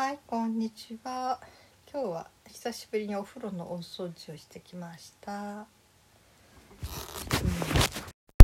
はいこんにちは。今日は久しぶりにお風呂の大掃除をしてきました。